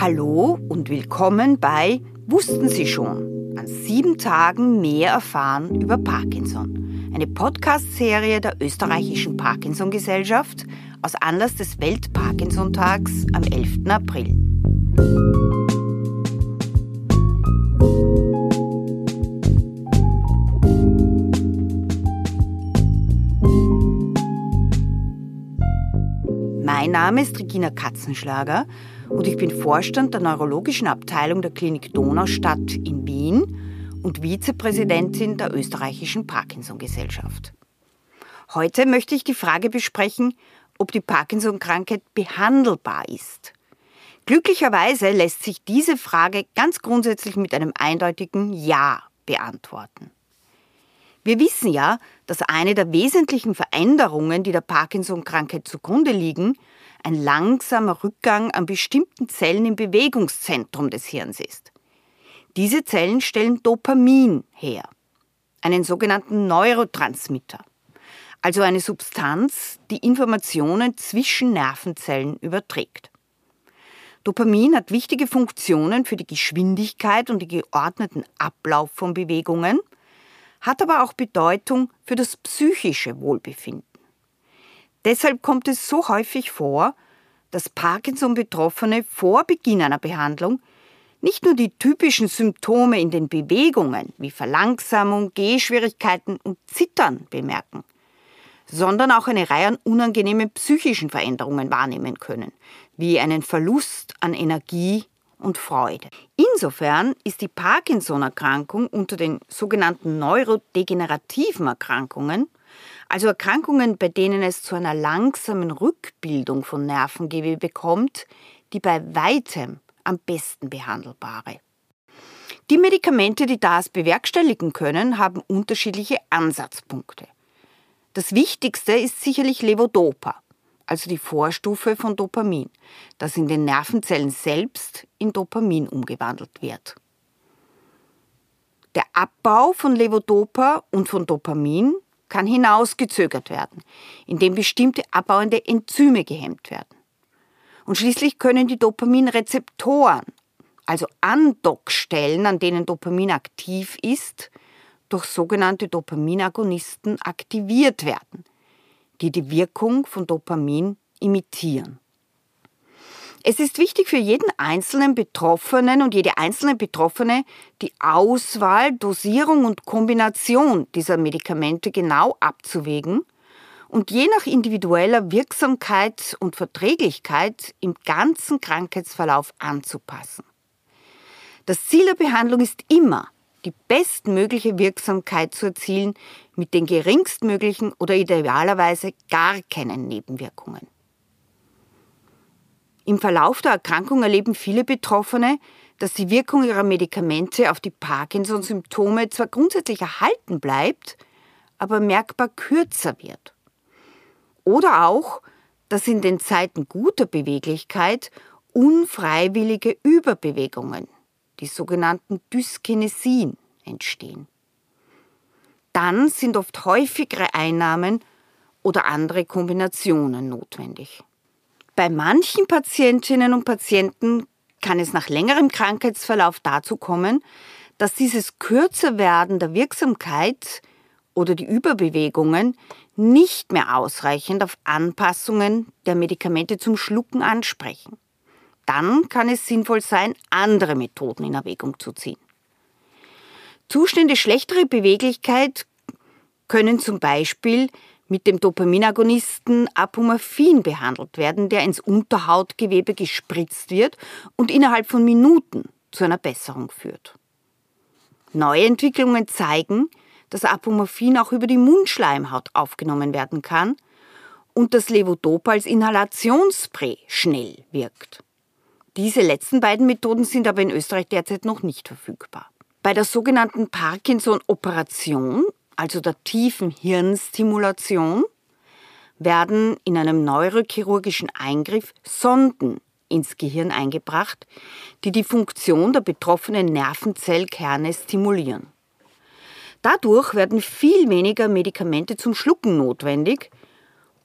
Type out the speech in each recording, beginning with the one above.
Hallo und willkommen bei Wussten Sie schon? An sieben Tagen mehr erfahren über Parkinson. Eine Podcast-Serie der österreichischen Parkinson-Gesellschaft aus Anlass des Welt-Parkinson-Tags am 11. April. Name ist Regina Katzenschlager und ich bin Vorstand der neurologischen Abteilung der Klinik Donaustadt in Wien und Vizepräsidentin der österreichischen Parkinson-Gesellschaft. Heute möchte ich die Frage besprechen, ob die Parkinson-Krankheit behandelbar ist. Glücklicherweise lässt sich diese Frage ganz grundsätzlich mit einem eindeutigen Ja beantworten. Wir wissen ja, dass eine der wesentlichen Veränderungen, die der Parkinson-Krankheit zugrunde liegen, ein langsamer Rückgang an bestimmten Zellen im Bewegungszentrum des Hirns ist. Diese Zellen stellen Dopamin her, einen sogenannten Neurotransmitter, also eine Substanz, die Informationen zwischen Nervenzellen überträgt. Dopamin hat wichtige Funktionen für die Geschwindigkeit und den geordneten Ablauf von Bewegungen, hat aber auch Bedeutung für das psychische Wohlbefinden. Deshalb kommt es so häufig vor, dass Parkinson-Betroffene vor Beginn einer Behandlung nicht nur die typischen Symptome in den Bewegungen wie Verlangsamung, Gehschwierigkeiten und Zittern bemerken, sondern auch eine Reihe an unangenehmen psychischen Veränderungen wahrnehmen können, wie einen Verlust an Energie und Freude. Insofern ist die Parkinson-Erkrankung unter den sogenannten neurodegenerativen Erkrankungen also Erkrankungen, bei denen es zu einer langsamen Rückbildung von Nervengewebe kommt, die bei weitem am besten behandelbare. Die Medikamente, die das bewerkstelligen können, haben unterschiedliche Ansatzpunkte. Das wichtigste ist sicherlich Levodopa, also die Vorstufe von Dopamin, das in den Nervenzellen selbst in Dopamin umgewandelt wird. Der Abbau von Levodopa und von Dopamin kann hinausgezögert werden, indem bestimmte abbauende Enzyme gehemmt werden. Und schließlich können die Dopaminrezeptoren, also Andockstellen, an denen Dopamin aktiv ist, durch sogenannte Dopaminagonisten aktiviert werden, die die Wirkung von Dopamin imitieren. Es ist wichtig für jeden einzelnen Betroffenen und jede einzelne Betroffene, die Auswahl, Dosierung und Kombination dieser Medikamente genau abzuwägen und je nach individueller Wirksamkeit und Verträglichkeit im ganzen Krankheitsverlauf anzupassen. Das Ziel der Behandlung ist immer, die bestmögliche Wirksamkeit zu erzielen mit den geringstmöglichen oder idealerweise gar keinen Nebenwirkungen. Im Verlauf der Erkrankung erleben viele Betroffene, dass die Wirkung ihrer Medikamente auf die Parkinson-Symptome zwar grundsätzlich erhalten bleibt, aber merkbar kürzer wird. Oder auch, dass in den Zeiten guter Beweglichkeit unfreiwillige Überbewegungen, die sogenannten Dyskinesien, entstehen. Dann sind oft häufigere Einnahmen oder andere Kombinationen notwendig. Bei manchen Patientinnen und Patienten kann es nach längerem Krankheitsverlauf dazu kommen, dass dieses Kürzerwerden der Wirksamkeit oder die Überbewegungen nicht mehr ausreichend auf Anpassungen der Medikamente zum Schlucken ansprechen. Dann kann es sinnvoll sein, andere Methoden in Erwägung zu ziehen. Zustände schlechterer Beweglichkeit können zum Beispiel mit dem Dopaminagonisten Apomorphin behandelt werden, der ins Unterhautgewebe gespritzt wird und innerhalb von Minuten zu einer Besserung führt. Neue Entwicklungen zeigen, dass Apomorphin auch über die Mundschleimhaut aufgenommen werden kann und das Levodopa als Inhalationsspray schnell wirkt. Diese letzten beiden Methoden sind aber in Österreich derzeit noch nicht verfügbar. Bei der sogenannten Parkinson-Operation also der tiefen Hirnstimulation, werden in einem neurochirurgischen Eingriff Sonden ins Gehirn eingebracht, die die Funktion der betroffenen Nervenzellkerne stimulieren. Dadurch werden viel weniger Medikamente zum Schlucken notwendig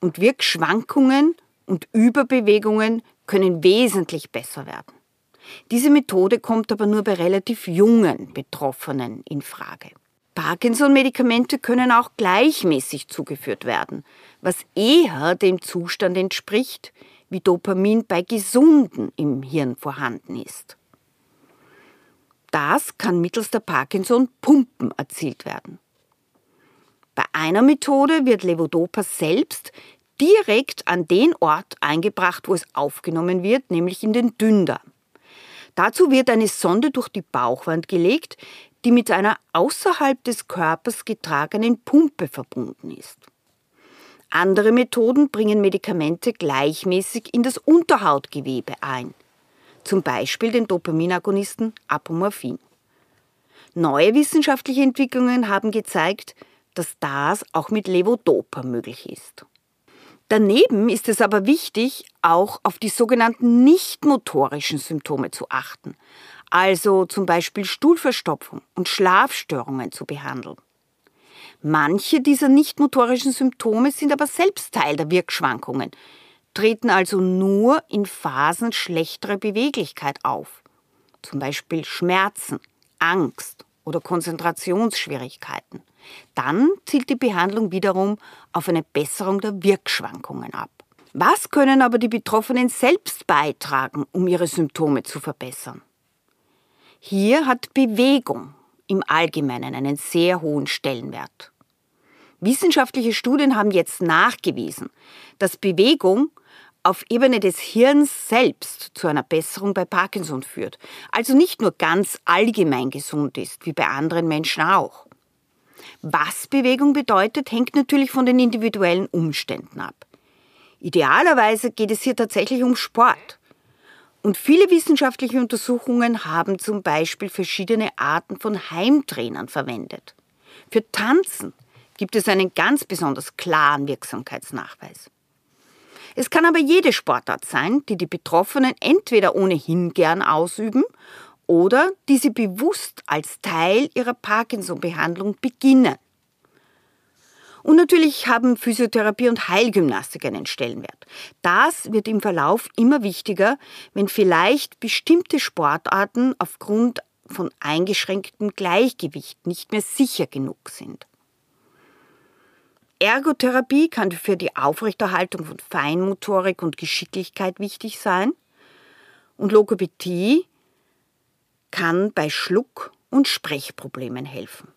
und Wirkschwankungen und Überbewegungen können wesentlich besser werden. Diese Methode kommt aber nur bei relativ jungen Betroffenen in Frage. Parkinson-Medikamente können auch gleichmäßig zugeführt werden, was eher dem Zustand entspricht, wie Dopamin bei Gesunden im Hirn vorhanden ist. Das kann mittels der Parkinson-Pumpen erzielt werden. Bei einer Methode wird Levodopa selbst direkt an den Ort eingebracht, wo es aufgenommen wird, nämlich in den Dünndarm. Dazu wird eine Sonde durch die Bauchwand gelegt, die mit einer außerhalb des Körpers getragenen Pumpe verbunden ist. Andere Methoden bringen Medikamente gleichmäßig in das Unterhautgewebe ein, zum Beispiel den Dopaminagonisten Apomorphin. Neue wissenschaftliche Entwicklungen haben gezeigt, dass das auch mit Levodopa möglich ist. Daneben ist es aber wichtig, auch auf die sogenannten nicht-motorischen Symptome zu achten, also zum Beispiel Stuhlverstopfung und Schlafstörungen zu behandeln. Manche dieser nicht-motorischen Symptome sind aber selbst Teil der Wirkschwankungen, treten also nur in Phasen schlechterer Beweglichkeit auf, zum Beispiel Schmerzen, Angst oder Konzentrationsschwierigkeiten. Dann zielt die Behandlung wiederum auf eine Besserung der Wirkschwankungen ab. Was können aber die Betroffenen selbst beitragen, um ihre Symptome zu verbessern? Hier hat Bewegung im Allgemeinen einen sehr hohen Stellenwert. Wissenschaftliche Studien haben jetzt nachgewiesen, dass Bewegung auf Ebene des Hirns selbst zu einer Besserung bei Parkinson führt, also nicht nur ganz allgemein gesund ist, wie bei anderen Menschen auch. Was Bewegung bedeutet, hängt natürlich von den individuellen Umständen ab. Idealerweise geht es hier tatsächlich um Sport. Und viele wissenschaftliche Untersuchungen haben zum Beispiel verschiedene Arten von Heimtrainern verwendet. Für Tanzen gibt es einen ganz besonders klaren Wirksamkeitsnachweis. Es kann aber jede Sportart sein, die die Betroffenen entweder ohnehin gern ausüben oder die sie bewusst als Teil ihrer Parkinson-Behandlung beginnen. Und natürlich haben Physiotherapie und Heilgymnastik einen Stellenwert. Das wird im Verlauf immer wichtiger, wenn vielleicht bestimmte Sportarten aufgrund von eingeschränktem Gleichgewicht nicht mehr sicher genug sind. Ergotherapie kann für die Aufrechterhaltung von Feinmotorik und Geschicklichkeit wichtig sein. Und Logopädie kann bei Schluck- und Sprechproblemen helfen.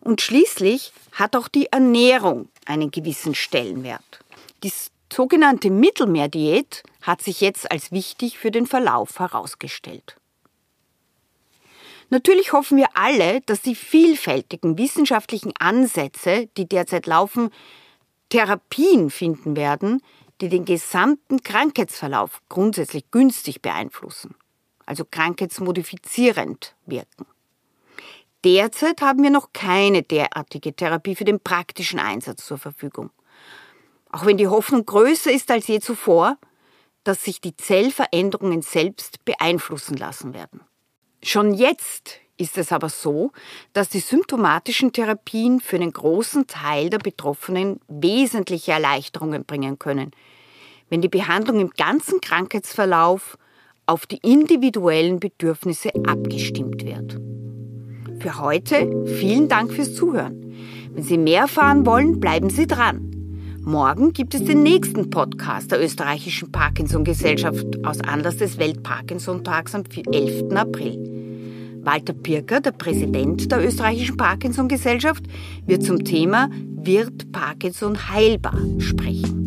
Und schließlich hat auch die Ernährung einen gewissen Stellenwert. Die sogenannte Mittelmeerdiät hat sich jetzt als wichtig für den Verlauf herausgestellt. Natürlich hoffen wir alle, dass die vielfältigen wissenschaftlichen Ansätze, die derzeit laufen, Therapien finden werden, die den gesamten Krankheitsverlauf grundsätzlich günstig beeinflussen also krankheitsmodifizierend wirken. Derzeit haben wir noch keine derartige Therapie für den praktischen Einsatz zur Verfügung. Auch wenn die Hoffnung größer ist als je zuvor, dass sich die Zellveränderungen selbst beeinflussen lassen werden. Schon jetzt ist es aber so, dass die symptomatischen Therapien für einen großen Teil der Betroffenen wesentliche Erleichterungen bringen können, wenn die Behandlung im ganzen Krankheitsverlauf auf die individuellen Bedürfnisse abgestimmt wird. Für heute vielen Dank fürs Zuhören. Wenn Sie mehr erfahren wollen, bleiben Sie dran. Morgen gibt es den nächsten Podcast der österreichischen Parkinson-Gesellschaft aus Anlass des Welt-Parkinson-Tags am 11. April. Walter Pirker, der Präsident der österreichischen Parkinson-Gesellschaft, wird zum Thema Wird Parkinson heilbar sprechen.